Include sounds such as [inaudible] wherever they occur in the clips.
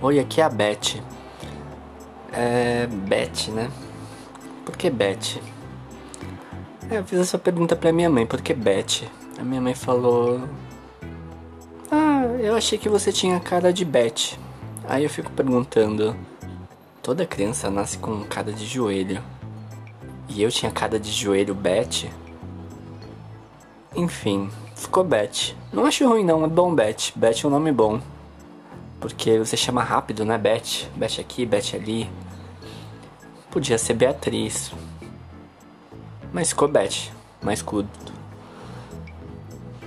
Oi, aqui é a Beth. É. Beth, né? Por que Beth? É, eu fiz essa pergunta pra minha mãe, por que Beth? A minha mãe falou. Ah, eu achei que você tinha cara de Beth. Aí eu fico perguntando. Toda criança nasce com cara de joelho. E eu tinha cara de joelho Beth? Enfim, ficou Beth. Não acho ruim não, é bom Beth. Beth é um nome bom. Porque você chama rápido, né, Beth? Beth aqui, Beth ali. Podia ser Beatriz. Mas ficou Beth, mais curto.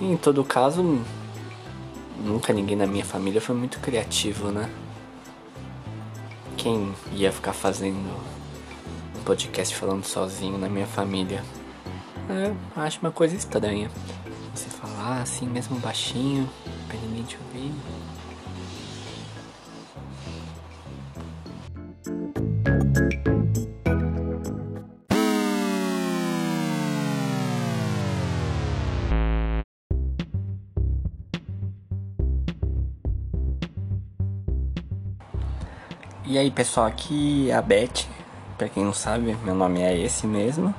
Em todo caso, nunca ninguém na minha família foi muito criativo, né? Quem ia ficar fazendo um podcast falando sozinho na minha família? É, acho uma coisa estranha. Você falar assim, mesmo baixinho, pra ninguém te ouvir. E aí pessoal, aqui é a Beth. Pra quem não sabe, meu nome é esse mesmo.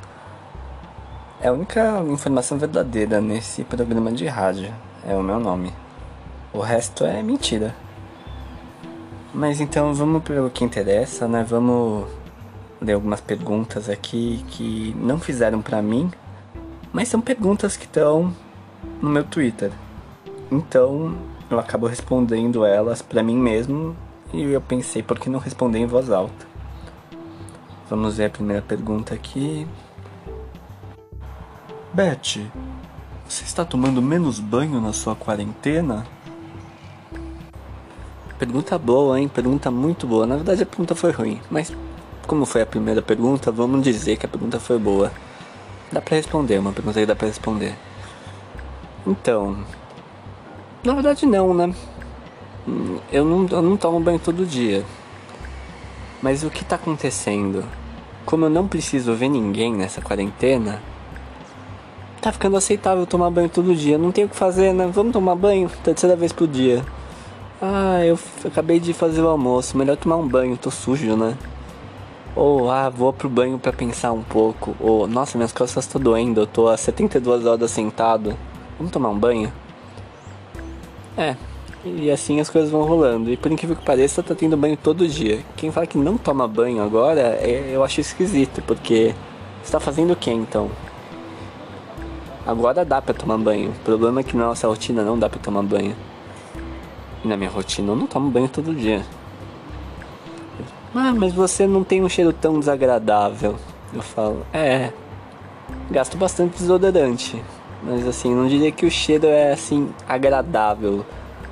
É a única informação verdadeira nesse programa de rádio. É o meu nome. O resto é mentira. Mas então vamos para o que interessa, né? Vamos ler algumas perguntas aqui que não fizeram para mim, mas são perguntas que estão no meu Twitter. Então eu acabo respondendo elas para mim mesmo e eu pensei, por que não responder em voz alta? Vamos ver a primeira pergunta aqui. Beth, você está tomando menos banho na sua quarentena? Pergunta boa, hein? Pergunta muito boa. Na verdade a pergunta foi ruim, mas como foi a primeira pergunta, vamos dizer que a pergunta foi boa. Dá pra responder, uma pergunta que dá pra responder. Então, na verdade não, né? Eu não, eu não tomo banho todo dia. Mas o que tá acontecendo? Como eu não preciso ver ninguém nessa quarentena, tá ficando aceitável tomar banho todo dia. Não tem o que fazer, né? Vamos tomar banho terceira vez por dia. Ah, eu acabei de fazer o almoço, melhor tomar um banho, tô sujo, né? Ou, ah, vou pro banho para pensar um pouco. Ou, nossa, minhas costas estão doendo, eu tô há 72 horas sentado. Vamos tomar um banho? É, e assim as coisas vão rolando. E por incrível que pareça, tá tendo banho todo dia. Quem fala que não toma banho agora, é, eu acho esquisito, porque você tá fazendo o que então? Agora dá pra tomar banho. O problema é que na nossa rotina não dá pra tomar banho. Na minha rotina eu não tomo banho todo dia. Ah, mas você não tem um cheiro tão desagradável. Eu falo, é. Gasto bastante desodorante. Mas assim, não diria que o cheiro é assim agradável.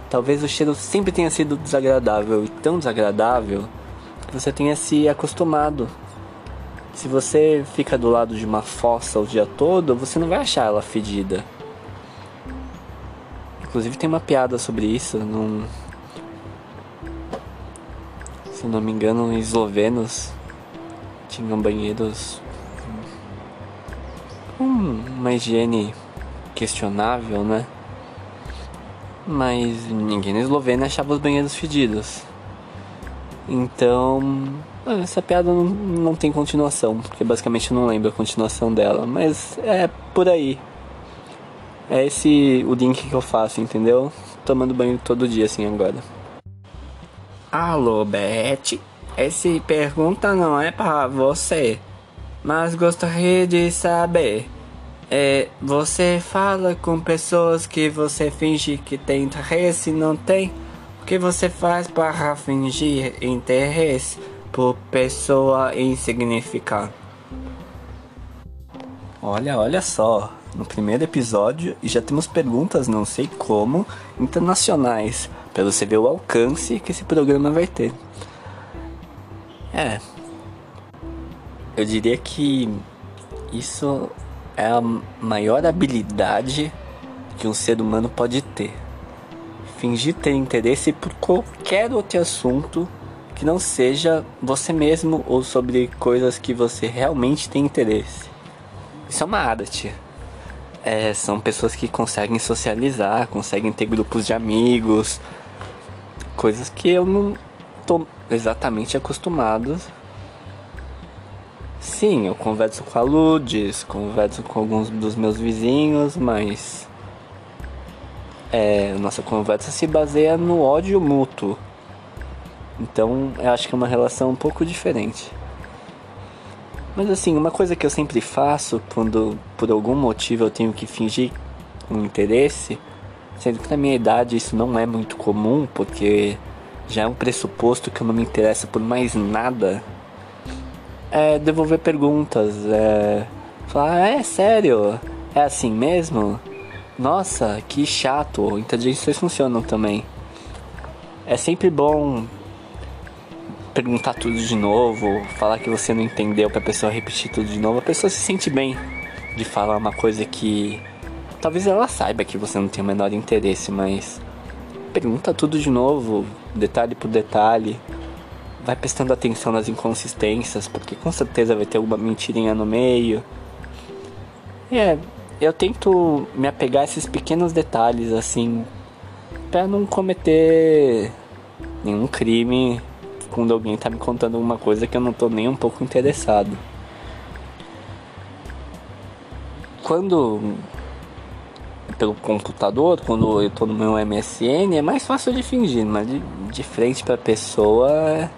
Talvez o cheiro sempre tenha sido desagradável e tão desagradável que você tenha se acostumado. Se você fica do lado de uma fossa o dia todo, você não vai achar ela fedida. Inclusive tem uma piada sobre isso num se não me engano, eslovenos tinham banheiros com uma higiene questionável, né? mas ninguém na Eslovênia achava os banheiros fedidos. Então, essa piada não, não tem continuação, porque basicamente eu não lembro a continuação dela, mas é por aí. É esse o link que eu faço, entendeu? Tomando banho todo dia assim agora. Alô, Beth? Essa pergunta não é para você, mas gostaria de saber é, você fala com pessoas que você finge que tem interesse e não tem. O que você faz para fingir interesse por pessoa insignificante? Olha, olha só. No primeiro episódio já temos perguntas, não sei como, internacionais, para você ver o alcance que esse programa vai ter. É. Eu diria que isso é a maior habilidade que um ser humano pode ter. Fingir ter interesse por qualquer outro assunto que não seja você mesmo ou sobre coisas que você realmente tem interesse. Isso é uma arte. É, são pessoas que conseguem socializar, conseguem ter grupos de amigos, coisas que eu não, tô exatamente acostumado. Sim, eu converso com a Ludes, converso com alguns dos meus vizinhos, mas é, nossa conversa se baseia no ódio mútuo. Então eu acho que é uma relação um pouco diferente. Mas assim, uma coisa que eu sempre faço quando por algum motivo eu tenho que fingir um interesse, sendo que na minha idade isso não é muito comum, porque já é um pressuposto que eu não me interesso por mais nada, é devolver perguntas, é falar, é sério? É assim mesmo? Nossa, que chato. Inteligências funcionam também. É sempre bom perguntar tudo de novo, falar que você não entendeu pra pessoa repetir tudo de novo. A pessoa se sente bem de falar uma coisa que talvez ela saiba que você não tem o menor interesse, mas pergunta tudo de novo, detalhe por detalhe. Vai prestando atenção nas inconsistências, porque com certeza vai ter alguma mentirinha no meio. E é, eu tento me apegar a esses pequenos detalhes assim, para não cometer nenhum crime quando alguém tá me contando alguma coisa que eu não tô nem um pouco interessado. Quando pelo computador, quando eu tô no meu MSN, é mais fácil de fingir, mas de, de frente pra pessoa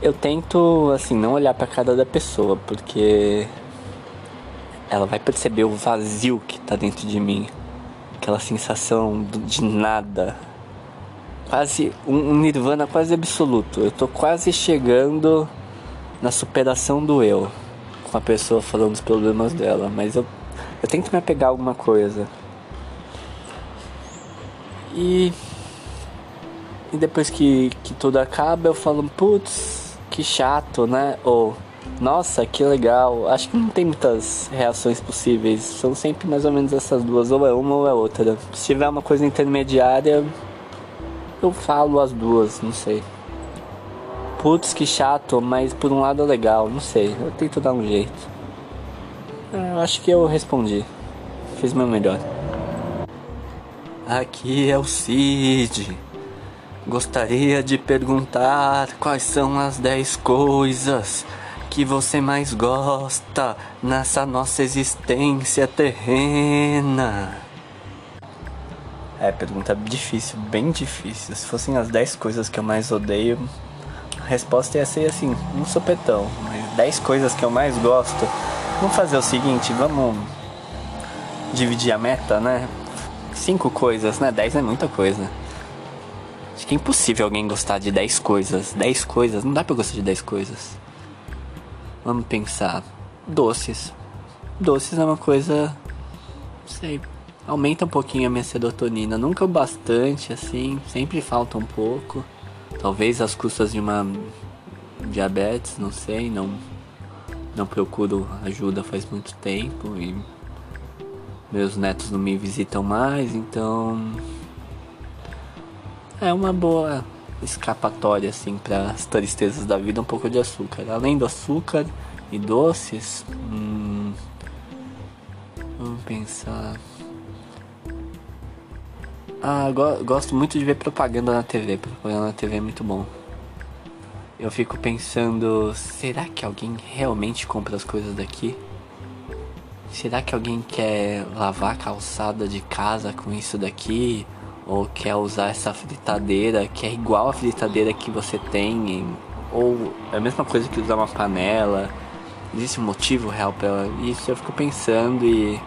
eu tento assim não olhar para cara da pessoa, porque ela vai perceber o vazio que tá dentro de mim. Aquela sensação de nada. Quase um nirvana quase absoluto. Eu tô quase chegando na superação do eu. Com a pessoa falando dos problemas dela. Mas eu, eu tento me apegar a alguma coisa. E. E depois que, que tudo acaba, eu falo, putz, que chato, né? Ou. Nossa, que legal. Acho que não tem muitas reações possíveis. São sempre mais ou menos essas duas, ou é uma ou é outra. Se tiver uma coisa intermediária, eu falo as duas, não sei. Putz, que chato, mas por um lado é legal, não sei. Eu tento dar um jeito. Eu acho que eu respondi. Fiz meu melhor. Aqui é o Cid. Gostaria de perguntar quais são as 10 coisas que você mais gosta nessa nossa existência terrena? É, pergunta difícil, bem difícil. Se fossem as 10 coisas que eu mais odeio, a resposta ia ser assim, um sopetão. Mas 10 coisas que eu mais gosto. Vamos fazer o seguinte, vamos dividir a meta, né? 5 coisas, né? 10 é muita coisa. Acho que é impossível alguém gostar de 10 coisas. 10 coisas, não dá pra gostar de 10 coisas. Vamos pensar. Doces. Doces é uma coisa. Não sei. Aumenta um pouquinho a minha serotonina. Nunca o bastante, assim. Sempre falta um pouco. Talvez às custas de uma diabetes, não sei. Não, não procuro ajuda faz muito tempo. E meus netos não me visitam mais, então. É uma boa escapatória assim para as tristezas da vida um pouco de açúcar. Além do açúcar e doces, hum, vamos pensar. Ah, go gosto muito de ver propaganda na TV. Propaganda na TV é muito bom. Eu fico pensando, será que alguém realmente compra as coisas daqui? Será que alguém quer lavar a calçada de casa com isso daqui? ou quer usar essa fritadeira que é igual a fritadeira que você tem, ou é a mesma coisa que usar uma panela. Existe um motivo real para isso? Eu fico pensando e, e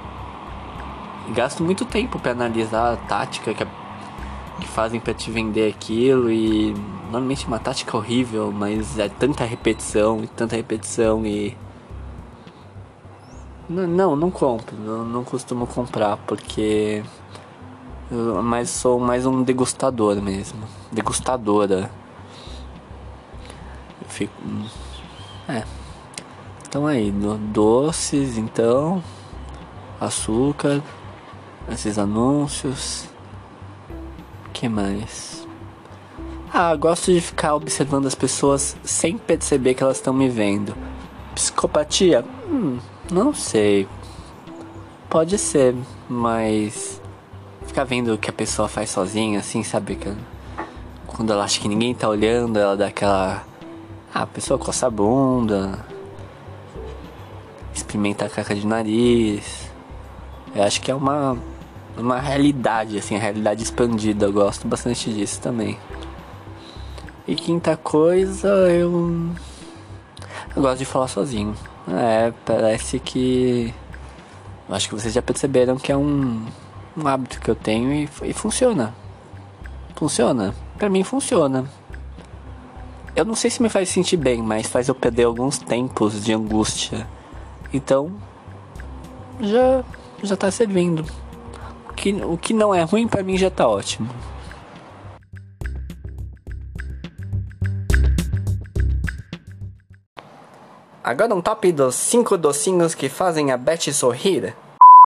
gasto muito tempo para analisar a tática que, que fazem para te vender aquilo e normalmente é uma tática horrível, mas é tanta repetição e tanta repetição e não, não, não compro, não, não costumo comprar porque mas sou mais um degustador mesmo. Degustadora. Eu fico. É. Então aí, doces, então. Açúcar. Esses anúncios. que mais? Ah, gosto de ficar observando as pessoas sem perceber que elas estão me vendo. Psicopatia? Hum, não sei. Pode ser, mas ficar vendo o que a pessoa faz sozinha, assim, sabe? quando ela acha que ninguém tá olhando, ela dá aquela. Ah, a pessoa coça a bunda, experimenta a caca de nariz. Eu acho que é uma, uma realidade, assim, a realidade expandida. Eu gosto bastante disso também. E quinta coisa, eu. Eu gosto de falar sozinho. É, parece que. Eu acho que vocês já perceberam que é um, um hábito que eu tenho e, e funciona. Funciona. Pra mim funciona. Eu não sei se me faz sentir bem, mas faz eu perder alguns tempos de angústia. Então, já já tá servindo. O que, o que não é ruim para mim já tá ótimo. Agora um top dos 5 docinhos que fazem a Beth sorrir.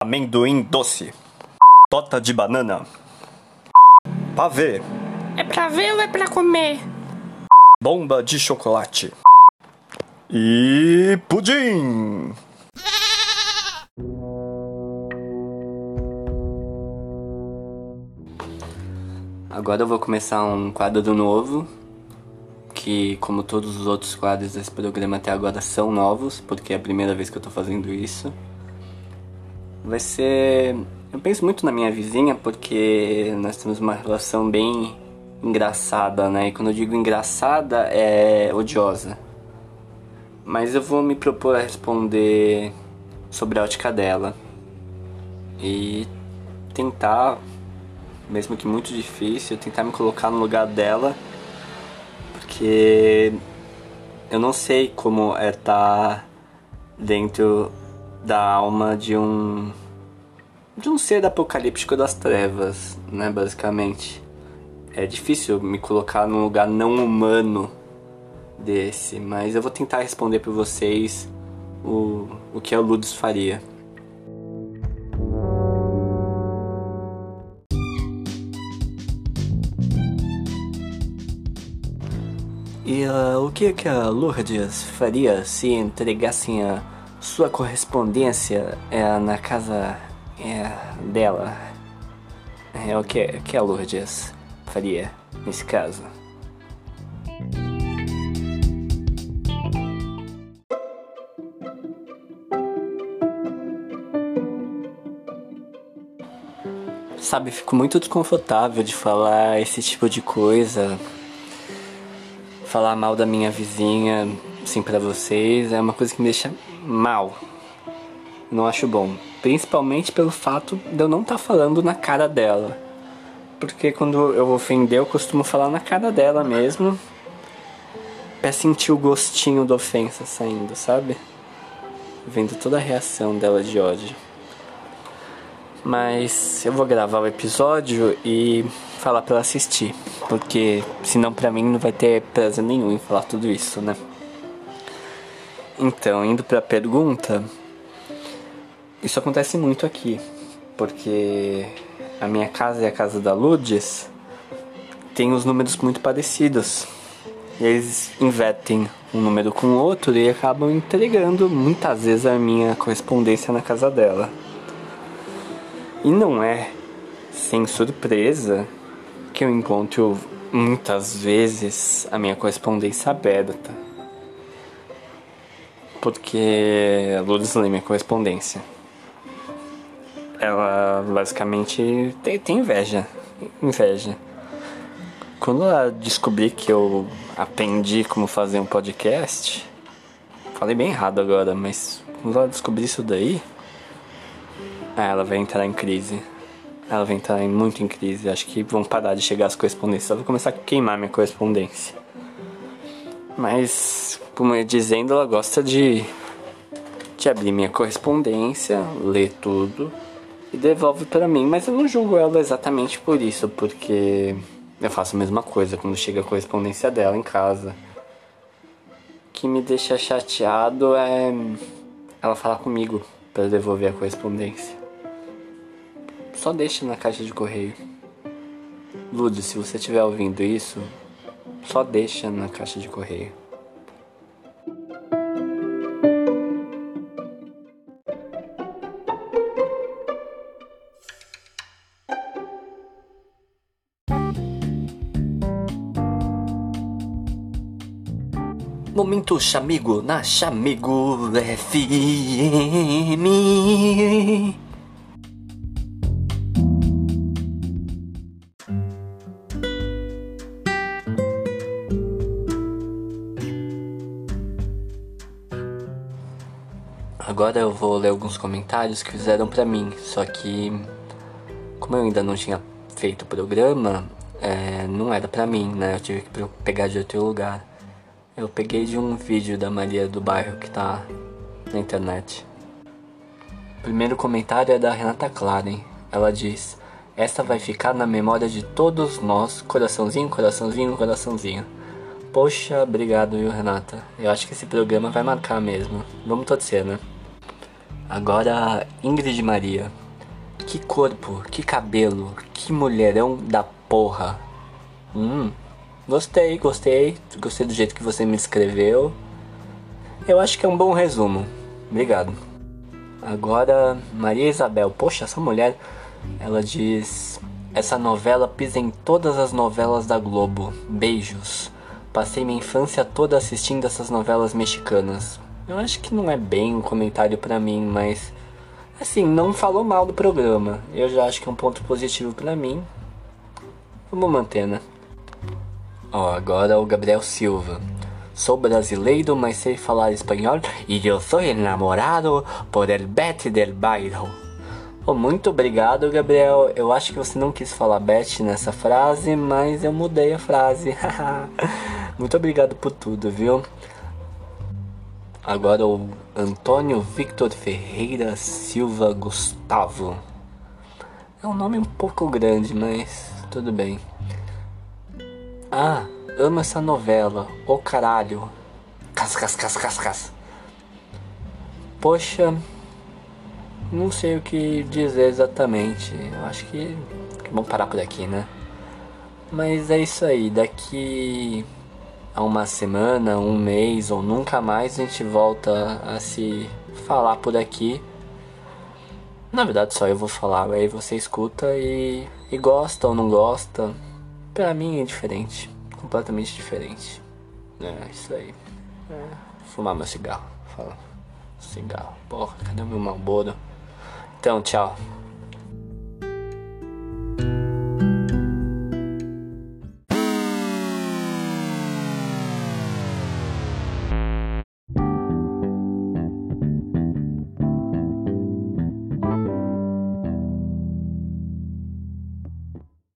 Amendoim doce. Tota de banana. Pavê. É pra ver ou é pra comer? Bomba de chocolate. E pudim. Agora eu vou começar um quadro novo, que como todos os outros quadros desse programa até agora são novos, porque é a primeira vez que eu tô fazendo isso. Vai ser. Eu penso muito na minha vizinha porque nós temos uma relação bem engraçada, né? E quando eu digo engraçada é odiosa. Mas eu vou me propor a responder sobre a ótica dela e tentar mesmo que muito difícil, tentar me colocar no lugar dela, porque eu não sei como é estar tá dentro da alma de um de um ser apocalíptico das trevas, né, basicamente. É difícil me colocar num lugar não humano desse, mas eu vou tentar responder para vocês o, o que a Ludus faria. Uh, o que, que a Lourdes faria se entregassem a sua correspondência é, na casa é, dela? É, o que, que a Lourdes faria nesse caso? Sabe, fico muito desconfortável de falar esse tipo de coisa falar mal da minha vizinha, assim, para vocês, é uma coisa que me deixa mal. Não acho bom. Principalmente pelo fato de eu não estar tá falando na cara dela. Porque quando eu ofender, eu costumo falar na cara dela mesmo. Pra sentir o gostinho da ofensa saindo, sabe? Vendo toda a reação dela de ódio. Mas eu vou gravar o episódio e falar pra ela assistir. Porque senão pra mim não vai ter prazer nenhum em falar tudo isso, né? Então, indo pra pergunta, isso acontece muito aqui. Porque a minha casa e a casa da Ludes tem os números muito parecidos. E eles invertem um número com o outro e acabam entregando muitas vezes a minha correspondência na casa dela. E não é sem surpresa que eu encontro muitas vezes a minha correspondência aberta. Porque a Lourdes lê minha correspondência. Ela basicamente tem, tem inveja. Inveja. Quando ela descobri que eu aprendi como fazer um podcast, falei bem errado agora, mas quando ela descobrir isso daí, ela vai entrar em crise. Ela vai entrar em, muito em crise. Acho que vão parar de chegar as correspondências. Ela vai começar a queimar minha correspondência. Mas, como eu dizendo, ela gosta de, de abrir minha correspondência, ler tudo e devolve para mim. Mas eu não julgo ela exatamente por isso, porque eu faço a mesma coisa quando chega a correspondência dela em casa. O que me deixa chateado é ela falar comigo para devolver a correspondência só deixa na caixa de correio. Lúdio, se você estiver ouvindo isso, só deixa na caixa de correio. Momento Chamigo na Chamigo FM. Agora eu vou ler alguns comentários que fizeram pra mim, só que como eu ainda não tinha feito o programa, é, não era pra mim, né? Eu tive que pegar de outro lugar. Eu peguei de um vídeo da Maria do Bairro que tá na internet. O primeiro comentário é da Renata Claren. Ela diz: Esta vai ficar na memória de todos nós. Coraçãozinho, coraçãozinho, coraçãozinho. Poxa, obrigado, viu, Renata? Eu acho que esse programa vai marcar mesmo. Vamos torcer, né? Agora, Ingrid Maria. Que corpo, que cabelo, que mulherão da porra. Hum, gostei, gostei. Gostei do jeito que você me escreveu. Eu acho que é um bom resumo. Obrigado. Agora, Maria Isabel. Poxa, essa mulher, ela diz: Essa novela pisa em todas as novelas da Globo. Beijos. Passei minha infância toda assistindo essas novelas mexicanas. Eu acho que não é bem um comentário para mim, mas assim, não falou mal do programa. Eu já acho que é um ponto positivo para mim. Vamos manter, né? Ó, agora o Gabriel Silva. Sou brasileiro, mas sei falar espanhol e eu sou enamorado por el Betty del bairro. Oh, muito obrigado, Gabriel. Eu acho que você não quis falar Betty nessa frase, mas eu mudei a frase. [laughs] muito obrigado por tudo, viu? Agora o Antônio Victor Ferreira Silva Gustavo. É um nome um pouco grande, mas tudo bem. Ah, amo essa novela. Ô oh, caralho. Cas, cas, cas, cas, cas. Poxa, não sei o que dizer exatamente. Eu acho que, vamos parar por aqui, né? Mas é isso aí. Daqui a uma semana, um mês ou nunca mais a gente volta a se falar por aqui. Na verdade, só eu vou falar, aí você escuta e, e gosta ou não gosta. Pra mim é diferente, completamente diferente. É isso aí. É, fumar meu cigarro. Fala. Cigarro. Porra, cadê o meu malboro? Então, tchau.